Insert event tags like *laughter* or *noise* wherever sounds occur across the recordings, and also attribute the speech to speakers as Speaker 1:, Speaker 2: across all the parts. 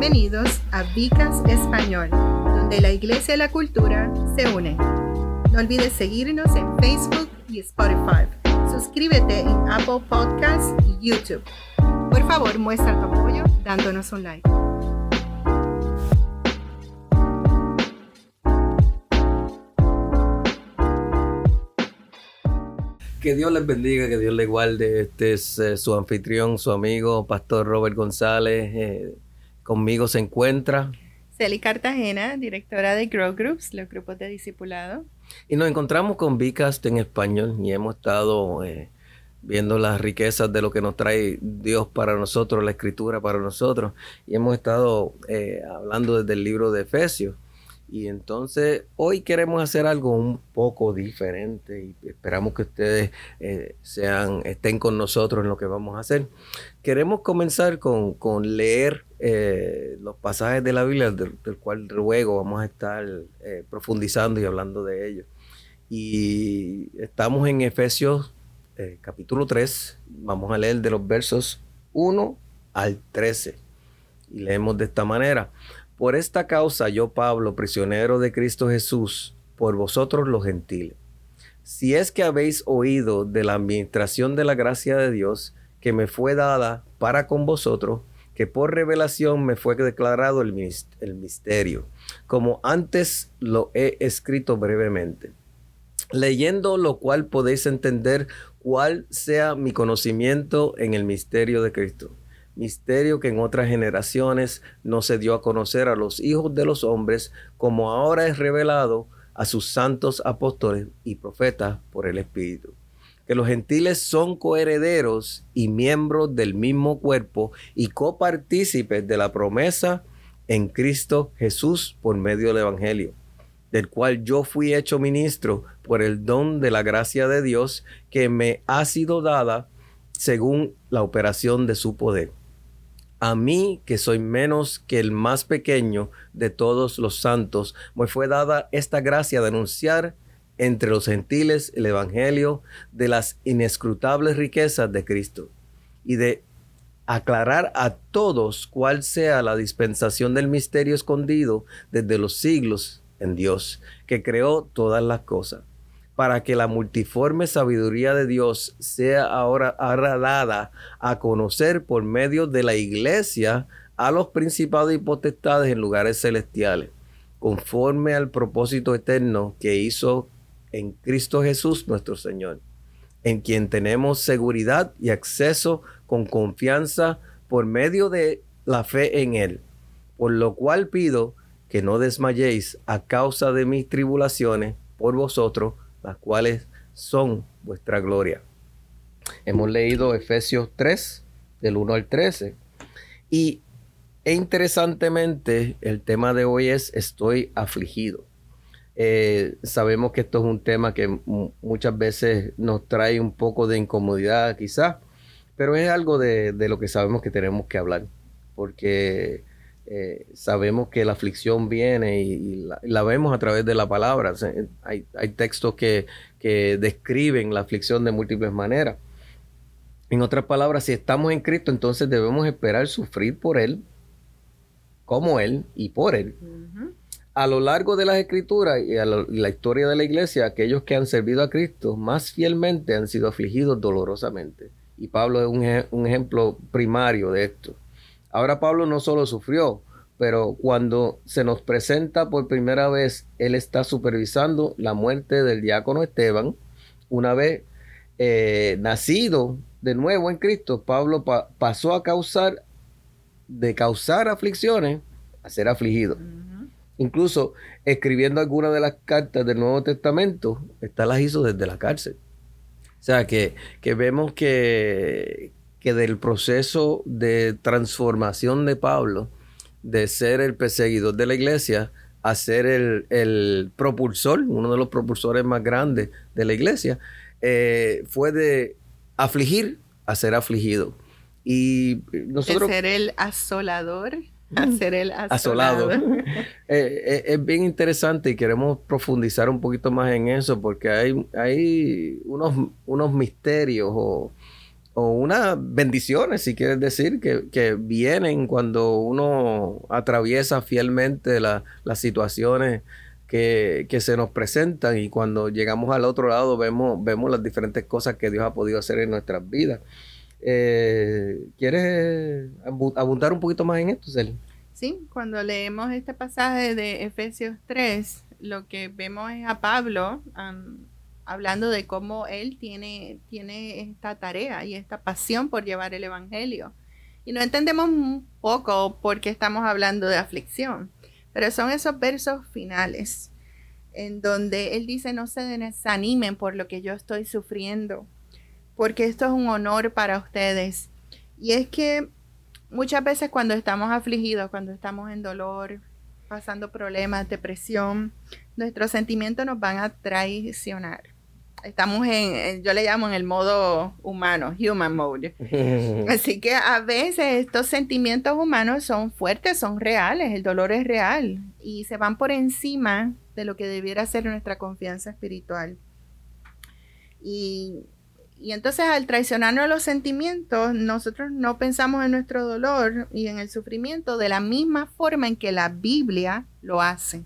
Speaker 1: Bienvenidos a Vicas Español, donde la iglesia y la cultura se unen. No olvides seguirnos en Facebook y Spotify. Suscríbete en Apple Podcasts y YouTube. Por favor, muestra tu apoyo dándonos un like.
Speaker 2: Que Dios les bendiga, que Dios les guarde. Este es eh, su anfitrión, su amigo, Pastor Robert González. Eh, conmigo se encuentra.
Speaker 1: Celi Cartagena, directora de Grow Groups, los grupos de discipulado.
Speaker 2: Y nos encontramos con Vicast en español y hemos estado eh, viendo las riquezas de lo que nos trae Dios para nosotros, la escritura para nosotros. Y hemos estado hablando desde el libro de Efesios. Y entonces hoy queremos hacer algo un poco diferente y esperamos que ustedes eh, sean, estén con nosotros en lo que vamos a hacer. Queremos comenzar con, leer eh, los pasajes de la Biblia del, cual luego vamos a estar eh, profundizando y hablando de ellos. Y estamos en Efesios capítulo 3, vamos a leer de los versos 1 al 13. Y leemos de esta manera. Por esta causa yo, Pablo, prisionero de Cristo Jesús, por vosotros los gentiles. Si es que habéis oído de la administración de la gracia de Dios que me fue dada para con vosotros, que por revelación me fue declarado el, misterio, como antes lo he escrito brevemente. Leyendo lo cual podéis entender cuál sea mi conocimiento en el misterio de Cristo misterio que en otras generaciones no se dio a conocer a los hijos de los hombres, como ahora es revelado a sus santos apóstoles y profetas por el Espíritu. Que los gentiles son coherederos y miembros del mismo cuerpo y copartícipes de la promesa en Cristo Jesús por medio del Evangelio, del cual yo fui hecho ministro por el don de la gracia de Dios que me ha sido dada según la operación de su poder a mí, que soy menos que el más pequeño de todos los santos, me fue dada esta gracia de anunciar entre los gentiles el Evangelio de las inescrutables riquezas de Cristo y de aclarar a todos cuál sea la dispensación del misterio escondido desde los siglos en Dios, que creó todas las cosas para que la multiforme sabiduría de Dios sea ahora, dada a conocer por medio de la iglesia a los principados y potestades en lugares celestiales, conforme al propósito eterno que hizo en Cristo Jesús nuestro Señor, en quien tenemos seguridad y acceso con confianza por medio de la fe en Él, por lo cual pido que no desmayéis a causa de mis tribulaciones por vosotros, las cuales son vuestra gloria. Hemos leído Efesios 3, del 1 al 13. Y e interesantemente, el tema de hoy es estoy afligido. Eh, sabemos que esto es un tema que muchas veces nos trae un poco de incomodidad quizás, pero es algo de, de lo que sabemos que tenemos que hablar, porque eh, sabemos que la aflicción viene y, la, vemos a través de la palabra. hay, textos que, describen la aflicción de múltiples maneras. En otras palabras, si estamos en Cristo, entonces debemos esperar sufrir por Él, como Él y por Él. A lo largo de las escrituras y a la historia de la iglesia, aquellos que han servido a Cristo más fielmente han sido afligidos dolorosamente. Y Pablo es un ejemplo primario de esto. Ahora Pablo no solo sufrió, pero cuando se nos presenta por primera vez, él está supervisando la muerte del diácono Esteban. Una vez eh, nacido de nuevo en Cristo, Pablo pasó a causar, de causar aflicciones, a ser afligido. Incluso escribiendo algunas de las cartas del Nuevo Testamento, está las hizo desde la cárcel. O sea que, que vemos que, que del proceso de transformación de Pablo, de ser el perseguidor de la iglesia, a ser el, propulsor, uno de los propulsores más grandes de la iglesia, eh, fue de afligir a ser afligido. Y nosotros...
Speaker 1: De ser el asolador a ser el
Speaker 2: asolado. *laughs* *laughs* Eh, eh, es bien interesante y queremos profundizar un poquito más en eso porque hay, hay unos, unos misterios o o unas bendiciones, si quieres decir, que, vienen cuando uno atraviesa fielmente las situaciones que, se nos presentan y cuando llegamos al otro lado vemos, vemos las diferentes cosas que Dios ha podido hacer en nuestras vidas. Eh, ¿Quieres abundar un poquito más en esto, Celia?
Speaker 1: Sí, cuando leemos este pasaje de Efesios 3, lo que vemos es a Pablo hablando de cómo él tiene, tiene esta tarea y esta pasión por llevar el Evangelio. Y no entendemos un poco por qué estamos hablando de aflicción, pero son esos versos finales en donde él dice, no se desanimen por lo que yo estoy sufriendo, porque esto es un honor para ustedes. Y es que muchas veces cuando estamos afligidos, cuando estamos en dolor, pasando problemas, depresión, nuestros sentimientos nos van a traicionar estamos en, yo le llamo en el modo humano, human mode. *laughs* Así que a veces estos sentimientos humanos son fuertes, son reales, el dolor es real y se van por encima de lo que debiera ser nuestra confianza espiritual. Y, y entonces al traicionarnos los sentimientos, nosotros no pensamos en nuestro dolor y en el sufrimiento de la misma forma en que la Biblia lo hace.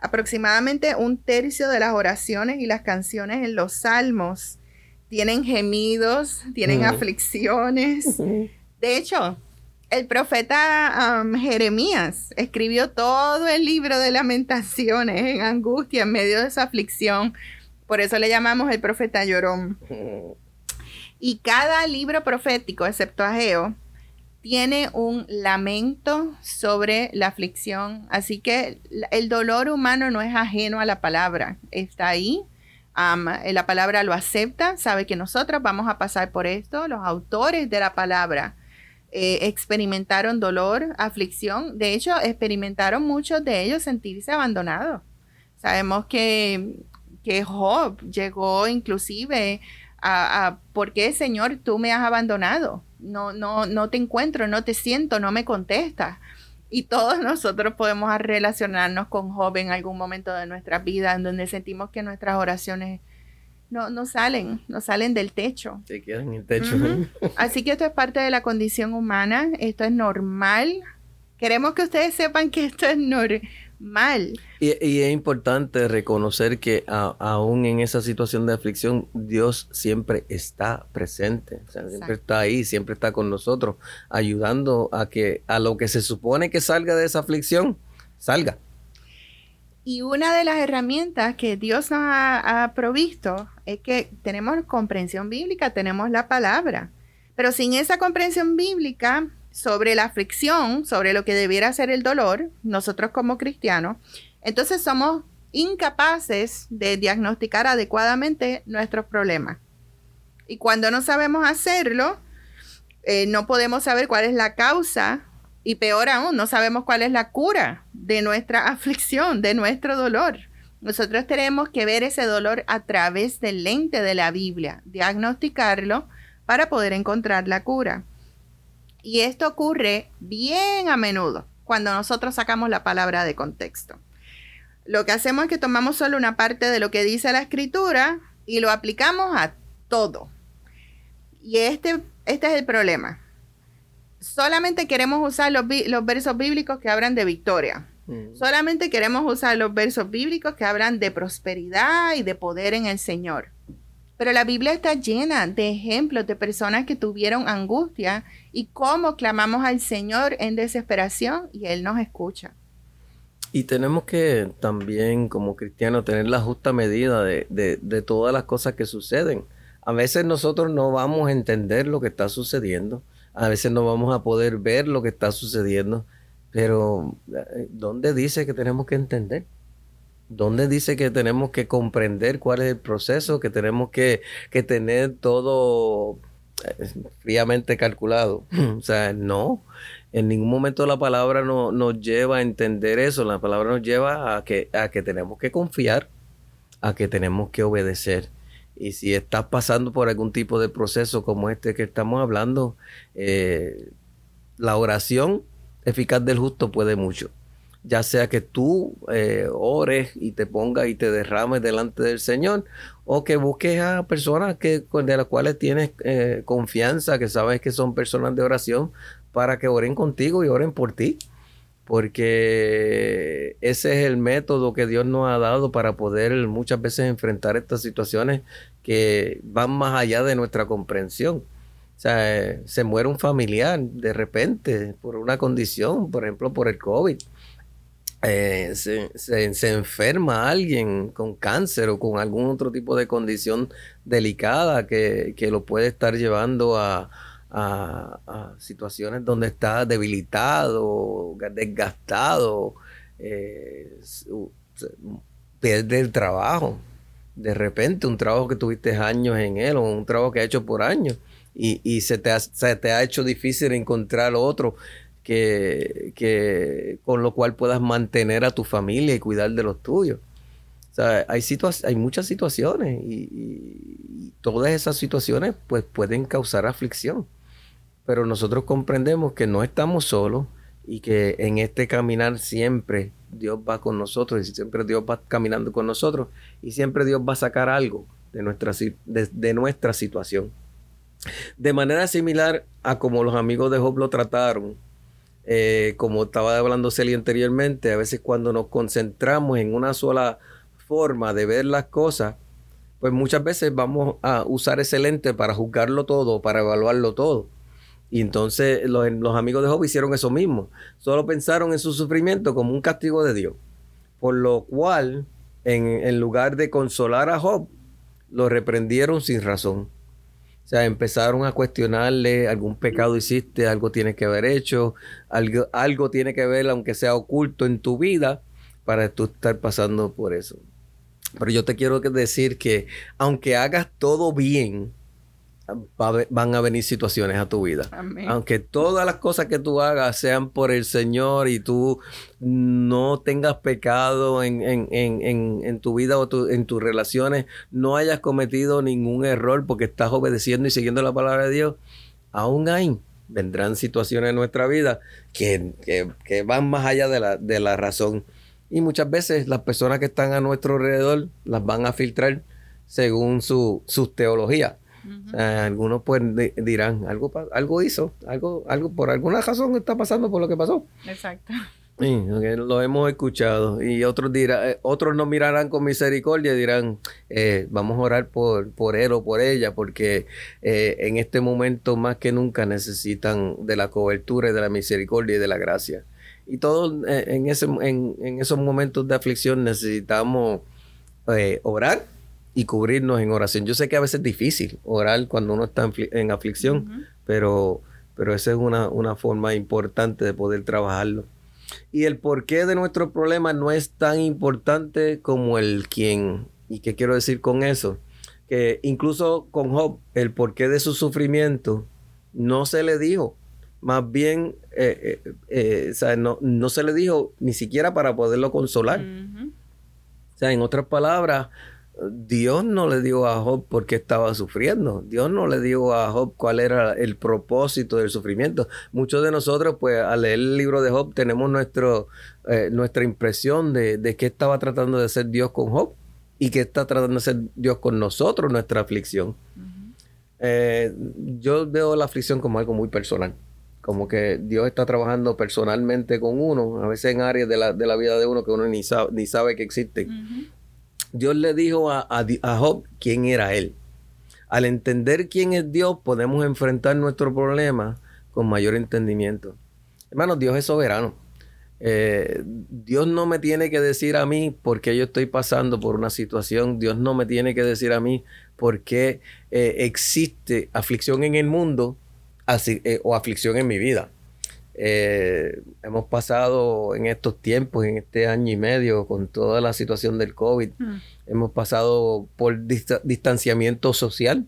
Speaker 1: Aproximadamente un tercio de las oraciones y las canciones en los salmos tienen gemidos, tienen aflicciones. *laughs* De hecho, el profeta um, Jeremías escribió todo el libro de lamentaciones en angustia en medio de esa aflicción. Por eso le llamamos el profeta llorón. Y cada libro profético, excepto Ageo, tiene un lamento sobre la aflicción. Así que el dolor humano no es ajeno a la palabra, está ahí. Eh, la palabra lo acepta, sabe que nosotros vamos a pasar por esto. Los autores de la palabra eh, experimentaron dolor, aflicción. De hecho, experimentaron muchos de ellos sentirse abandonados. Sabemos que, que Job llegó inclusive a, a, ¿por qué, Señor, tú me has abandonado? no, no, no te encuentro, no te siento, no me contestas. Y todos nosotros podemos relacionarnos con Job en algún momento de nuestra vida en donde sentimos que nuestras oraciones no, no salen, no salen del techo.
Speaker 2: Se quedan en el techo. *laughs*
Speaker 1: Así que esto es parte de la condición humana, esto es normal. Queremos que ustedes sepan que esto es normal mal.
Speaker 2: Y, es importante reconocer que aún en esa situación de aflicción, Dios siempre está presente, siempre está ahí, siempre está con nosotros, ayudando a que a lo que se supone que salga de esa aflicción, salga.
Speaker 1: Y una de las herramientas que Dios nos ha, ha provisto es que tenemos comprensión bíblica, tenemos la palabra, pero sin esa comprensión bíblica, sobre la aflicción, sobre lo que debiera ser el dolor, nosotros como cristianos, entonces somos incapaces de diagnosticar adecuadamente nuestros problemas. Y cuando no sabemos hacerlo, eh, no podemos saber cuál es la causa y peor aún, no sabemos cuál es la cura de nuestra *laughs* aflicción, de nuestro dolor. Nosotros tenemos que ver ese dolor a través del lente de la Biblia, diagnosticarlo para poder encontrar la cura. Y esto ocurre bien a menudo cuando nosotros sacamos la palabra de contexto. Lo que hacemos es que tomamos solo una parte de lo que dice la escritura y lo aplicamos a todo. Y este, este es el problema. Solamente queremos usar los, los versos bíblicos que hablan de victoria. Mm. Solamente queremos usar los versos bíblicos que hablan de prosperidad y de poder en el Señor. Pero la Biblia está llena de ejemplos de personas que tuvieron angustia y cómo clamamos al Señor en desesperación y Él nos escucha.
Speaker 2: Y tenemos que también como cristianos tener la justa medida de, de, todas las cosas que suceden. A veces nosotros no vamos a entender lo que está sucediendo, a veces no vamos a poder ver lo que está sucediendo, pero eh, ¿dónde dice que tenemos que entender? ¿Dónde dice que tenemos que comprender cuál es el proceso, que tenemos que, tener todo eh, fríamente calculado? *clears throat* o sea, no. En ningún momento la palabra no, nos lleva a entender eso. La palabra nos lleva a que, a que tenemos que confiar, a que tenemos que obedecer. Y si estás pasando por algún tipo de proceso como este que estamos hablando, eh, la oración eficaz del justo puede mucho. Ya sea que tú eh, ores y te pongas y te derrames delante del Señor, o que busques a personas que, de las cuales tienes eh, confianza, que sabes que son personas de oración, para que oren contigo y oren por ti. Porque ese es el método que Dios nos ha dado para poder muchas veces enfrentar estas situaciones que van más allá de nuestra comprensión. O sea, eh, se muere un familiar de repente por una condición, por ejemplo, por el COVID. Eh, se, se, enferma alguien con cáncer o con algún otro tipo de condición delicada que, lo puede estar llevando a, situaciones donde está debilitado, desgastado, eh, pierde el trabajo. De repente, un trabajo que tuviste años en él o un trabajo que ha hecho por años y, y se, te se te ha hecho difícil encontrar otro que, con lo cual puedas mantener a tu familia y cuidar de los tuyos. O sea, hay, hay muchas situaciones y, todas esas situaciones pues pueden causar aflicción. Pero nosotros comprendemos que no estamos solos y que en este caminar siempre Dios va con nosotros y siempre Dios va caminando con nosotros y siempre Dios va a sacar algo de nuestra, de nuestra situación. De manera similar a como los amigos de Job lo trataron, eh, como estaba hablando Celia anteriormente, a veces cuando nos concentramos en una sola forma de ver las cosas, pues muchas veces vamos a usar ese lente para juzgarlo todo, para evaluarlo todo. Y entonces los, amigos de Job hicieron eso mismo. Solo pensaron en su sufrimiento como un castigo de Dios. Por lo cual, en lugar de consolar a Job, lo reprendieron sin razón. O sea, empezaron a cuestionarle, algún pecado hiciste, algo tiene que haber hecho, algo, algo tiene que ver, aunque sea oculto en tu vida, para tú estar pasando por eso. Pero yo te quiero decir que aunque hagas todo bien, van a venir situaciones a tu vida. Aunque todas las cosas que tú hagas sean por el Señor y tú no tengas pecado en, tu vida o en tus relaciones, no hayas cometido ningún error porque estás obedeciendo y siguiendo la palabra de Dios, aún hay, vendrán situaciones en nuestra vida que, van más allá de la, de la razón. Y muchas veces las personas que están a nuestro alrededor las van a filtrar según su, sus teologías algunos pues dirán, algo, algo hizo, algo, algo, por alguna razón está pasando por lo que pasó.
Speaker 1: Exacto.
Speaker 2: lo hemos escuchado. Y otros dirán, eh, otros nos mirarán con misericordia y dirán, eh, vamos a orar por, por él o por ella, porque eh, en este momento más que nunca necesitan de la cobertura y de la misericordia y de la gracia. Y todos en, ese, en, en, esos momentos de aflicción necesitamos orar y cubrirnos en oración. Yo sé que a veces es difícil orar cuando uno está en, aflicción, pero, pero esa es una, una, forma importante de poder trabajarlo. Y el porqué de nuestro problema no es tan importante como el quién. ¿Y qué quiero decir con eso? Que incluso con Job, el porqué de su sufrimiento no se le dijo. Más bien, eh, eh, eh, no, no, se le dijo ni siquiera para poderlo consolar. O sea, en otras palabras, Dios no le dijo a Job por qué estaba sufriendo. Dios no le dijo a Job cuál era el propósito del sufrimiento. Muchos de nosotros, pues, al leer el libro de Job, tenemos nuestro, eh, nuestra impresión de, de qué estaba tratando de hacer Dios con Job y qué está tratando de hacer Dios con nosotros, nuestra aflicción. Eh, yo veo la aflicción como algo muy personal. Como que Dios está trabajando personalmente con uno, a veces en áreas de la, de la vida de uno que uno ni sabe, ni sabe que existen. Dios le dijo a, Job quién era él. Al entender quién es Dios, podemos enfrentar nuestro problema con mayor entendimiento. Hermanos, Dios es soberano. Eh, Dios no me tiene que decir a mí por qué yo estoy pasando por una situación. Dios no me tiene que decir a mí por qué eh, existe aflicción en el mundo eh, o aflicción en mi vida. Eh, hemos pasado en estos tiempos, en este año y medio, con toda la situación del COVID, mm. hemos pasado por distanciamiento social.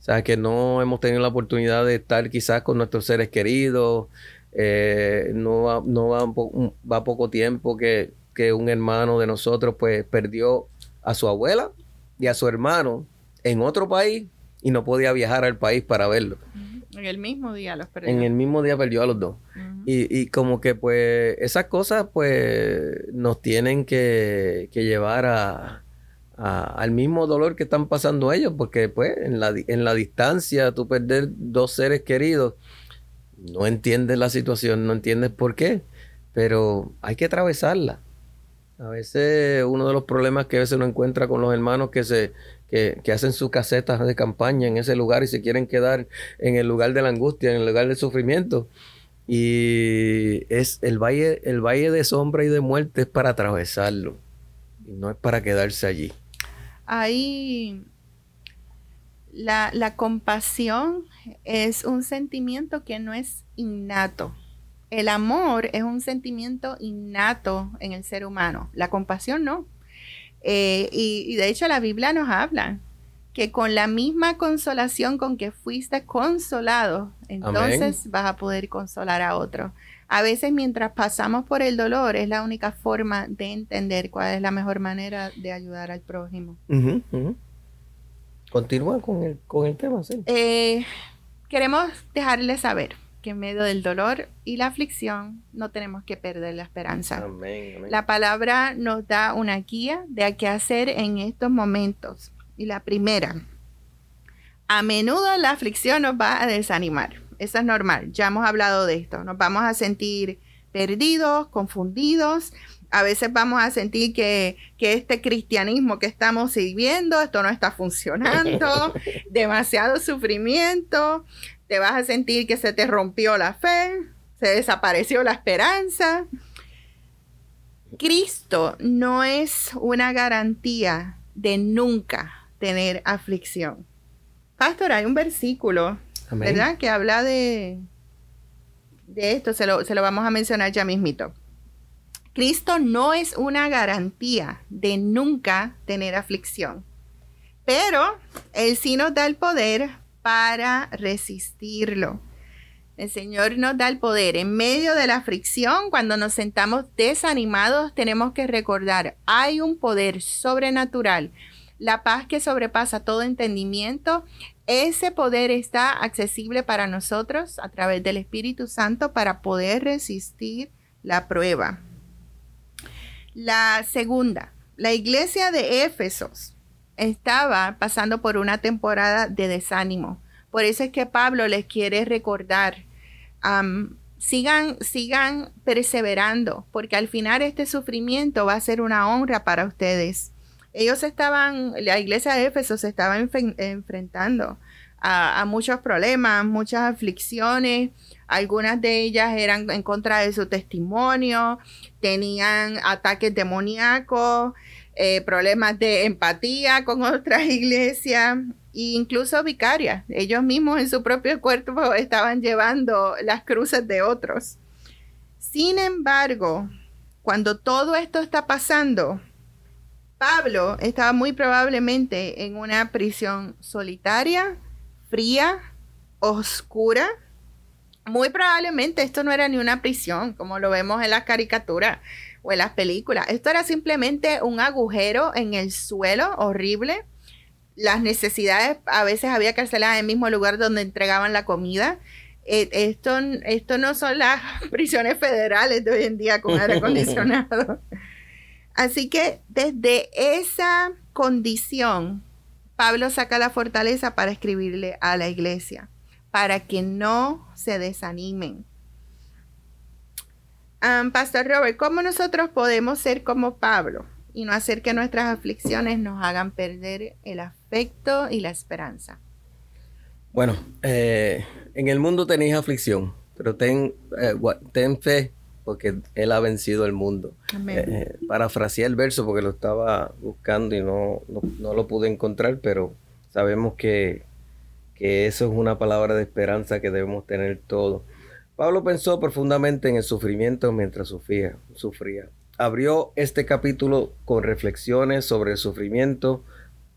Speaker 2: O sea, que no hemos tenido la oportunidad de estar quizás con nuestros seres queridos. Eh, no va, no va, poco tiempo que, que un hermano de nosotros pues perdió a su abuela y a su hermano en otro país y no podía viajar al país para verlo.
Speaker 1: En el mismo día los
Speaker 2: perdió. En el mismo día perdió a los dos. y, como que pues esas cosas pues nos tienen que, llevar a, al mismo dolor que están pasando ellos, porque pues en la, en la distancia tú perder dos seres queridos, no entiendes la situación, no entiendes por qué, pero hay que atravesarla. A veces uno de los problemas que a veces uno encuentra con los hermanos que se que, hacen sus casetas de campaña en ese lugar y se quieren quedar en el lugar de la angustia, en el lugar del sufrimiento. Y es el valle, el valle de sombra y de muerte es para atravesarlo. Y no es para quedarse allí.
Speaker 1: Ahí la, la compasión es un sentimiento que no es innato. El amor es un sentimiento innato en el ser humano. La compasión no. Eh, y, de hecho la Biblia nos habla que con la misma consolación con que fuiste consolado, entonces vas a poder consolar a otro. A veces mientras pasamos por el dolor es la única forma de entender cuál es la mejor manera de ayudar al prójimo.
Speaker 2: Continúa con el, con el tema. Sí.
Speaker 1: Eh, queremos dejarles saber que en medio del dolor y la aflicción no tenemos que perder la esperanza. La palabra nos da una guía de qué hacer en estos momentos. Y la primera, a menudo la aflicción nos va a desanimar. Eso es normal, ya hemos hablado de esto. Nos vamos a sentir perdidos, confundidos. A veces vamos a sentir que, que este cristianismo que estamos sirviendo, esto no está funcionando, *laughs* demasiado sufrimiento, te vas a sentir que se te rompió la fe, se desapareció la esperanza. Cristo no es una garantía de nunca tener aflicción. Pastor, hay un versículo, ¿verdad? Que habla de, de esto, se lo, se lo vamos a mencionar ya mismito. Cristo no es una garantía de nunca tener aflicción, pero Él sí nos da el poder para resistirlo. El Señor nos da el poder. En medio de la fricción, cuando nos sentamos desanimados, tenemos que recordar, hay un poder sobrenatural, la paz que sobrepasa todo entendimiento. Ese poder está accesible para nosotros a través del Espíritu Santo para poder resistir la prueba. La segunda, la iglesia de Éfesos estaba pasando por una temporada de desánimo. Por eso es que Pablo les quiere recordar, sigan, sigan perseverando, porque al final este sufrimiento va a ser una honra para ustedes. Ellos estaban, la iglesia de Éfeso se estaba enfrentando a, a, muchos problemas, muchas aflicciones. Algunas de ellas eran en contra de su testimonio, tenían ataques demoníacos, eh, problemas de empatía con *laughs* otras iglesias e incluso vicarias. Ellos mismos en su propio cuerpo estaban llevando las cruces de otros. Sin embargo, cuando todo esto está pasando, Pablo estaba muy probablemente en una prisión solitaria, fría, oscura. Muy probablemente esto no era ni una prisión, como lo vemos en las caricaturas o en las películas. Esto era simplemente un agujero en el suelo horrible. Las necesidades a veces había que hacerlas en el mismo lugar donde entregaban la comida. Eh, esto, esto no son las *laughs* prisiones federales de hoy en día con aire acondicionado. *laughs* Así que desde esa condición, Pablo saca la fortaleza para escribirle a la iglesia, para que no se desanimen, Pastor Robert, ¿cómo nosotros podemos ser como Pablo y no hacer que nuestras aflicciones nos hagan perder el afecto y la esperanza?
Speaker 2: Bueno, eh, en el mundo tenéis aflicción, pero ten, eh, ten fe porque Él ha vencido el mundo. Eh, parafraseé el verso porque lo estaba buscando y no, no, lo pude encontrar, pero sabemos que, que eso es una palabra de esperanza que debemos tener todos. Pablo pensó profundamente en el sufrimiento mientras sufría, sufría. Abrió este capítulo con reflexiones sobre el sufrimiento,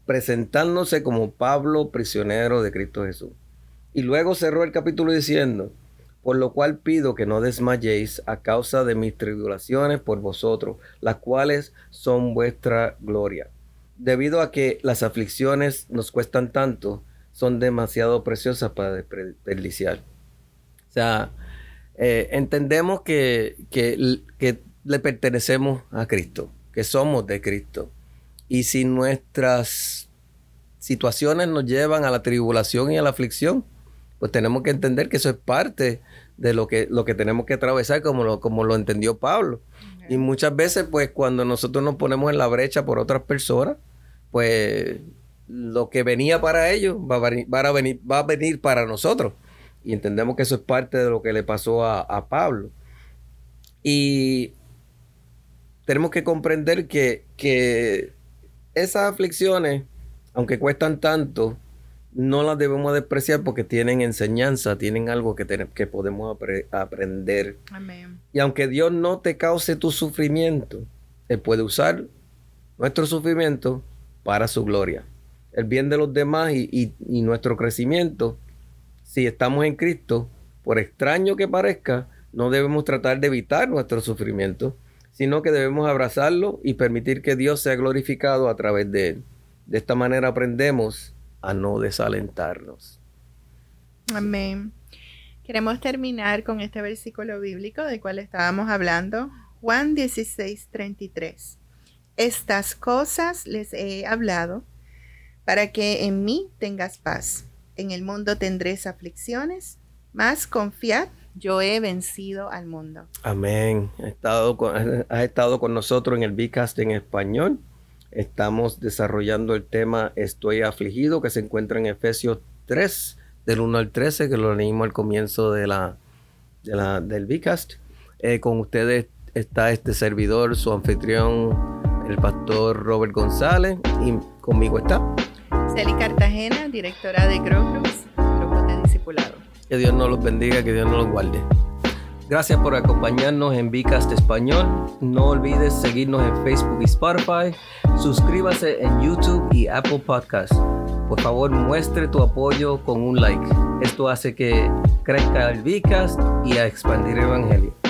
Speaker 2: presentándose como Pablo, prisionero de Cristo Jesús. Y luego cerró el capítulo diciendo, por lo cual pido que no desmayéis a causa de mis tribulaciones por vosotros, las cuales son vuestra gloria. Debido a que las aflicciones nos cuestan tanto, son demasiado preciosas para desperdiciar. O sea, eh, entendemos que, que, que le pertenecemos a Cristo, que somos de Cristo. Y si nuestras situaciones nos llevan a la tribulación y a la aflicción, pues tenemos que entender que eso es parte de lo que, lo que tenemos que atravesar como lo, como lo entendió Pablo. Y muchas veces, pues cuando nosotros nos ponemos en la brecha por otras personas, pues lo que venía para ellos va a venir, va a venir, va a venir para nosotros. Y entendemos que eso es parte de lo que le pasó a, a Pablo. Y tenemos que comprender que, que esas aflicciones, aunque cuestan tanto, no las debemos despreciar porque tienen enseñanza, tienen algo que, que podemos aprender. Amén. Y aunque Dios no te cause tu sufrimiento, Él puede usar nuestro sufrimiento para su gloria. El bien de los demás y, y nuestro crecimiento, si estamos en Cristo, por extraño que parezca, no debemos tratar de evitar nuestro sufrimiento, sino que debemos abrazarlo y permitir que Dios sea glorificado a través de él. De esta manera aprendemos a no desalentarnos.
Speaker 1: Amén. Queremos terminar con este versículo bíblico del cual estábamos hablando, Juan 16, 33. Estas cosas les he hablado para que en mí tengas paz. En el mundo tendréis aflicciones, mas confiad, yo he vencido al mundo.
Speaker 2: Amén. Has estado con, estado con nosotros en el Bicast en español. Estamos desarrollando el tema Estoy afligido, que se encuentra en Efesios 3, del 1 al 13, que lo leímos al comienzo de la, del Bicast. Eh, con ustedes está este servidor, su anfitrión, el pastor Robert González, y conmigo está.
Speaker 1: Celi Cartagena, directora de Grow Grupo de Discipulado.
Speaker 2: Que Dios nos los bendiga, que Dios nos los guarde. Gracias por acompañarnos en Vicast Español. No olvides seguirnos en Facebook y Spotify. Suscríbase en YouTube y Apple Podcast. Por favor, muestre tu apoyo con un like. Esto hace que crezca el Vicast y a expandir el Evangelio.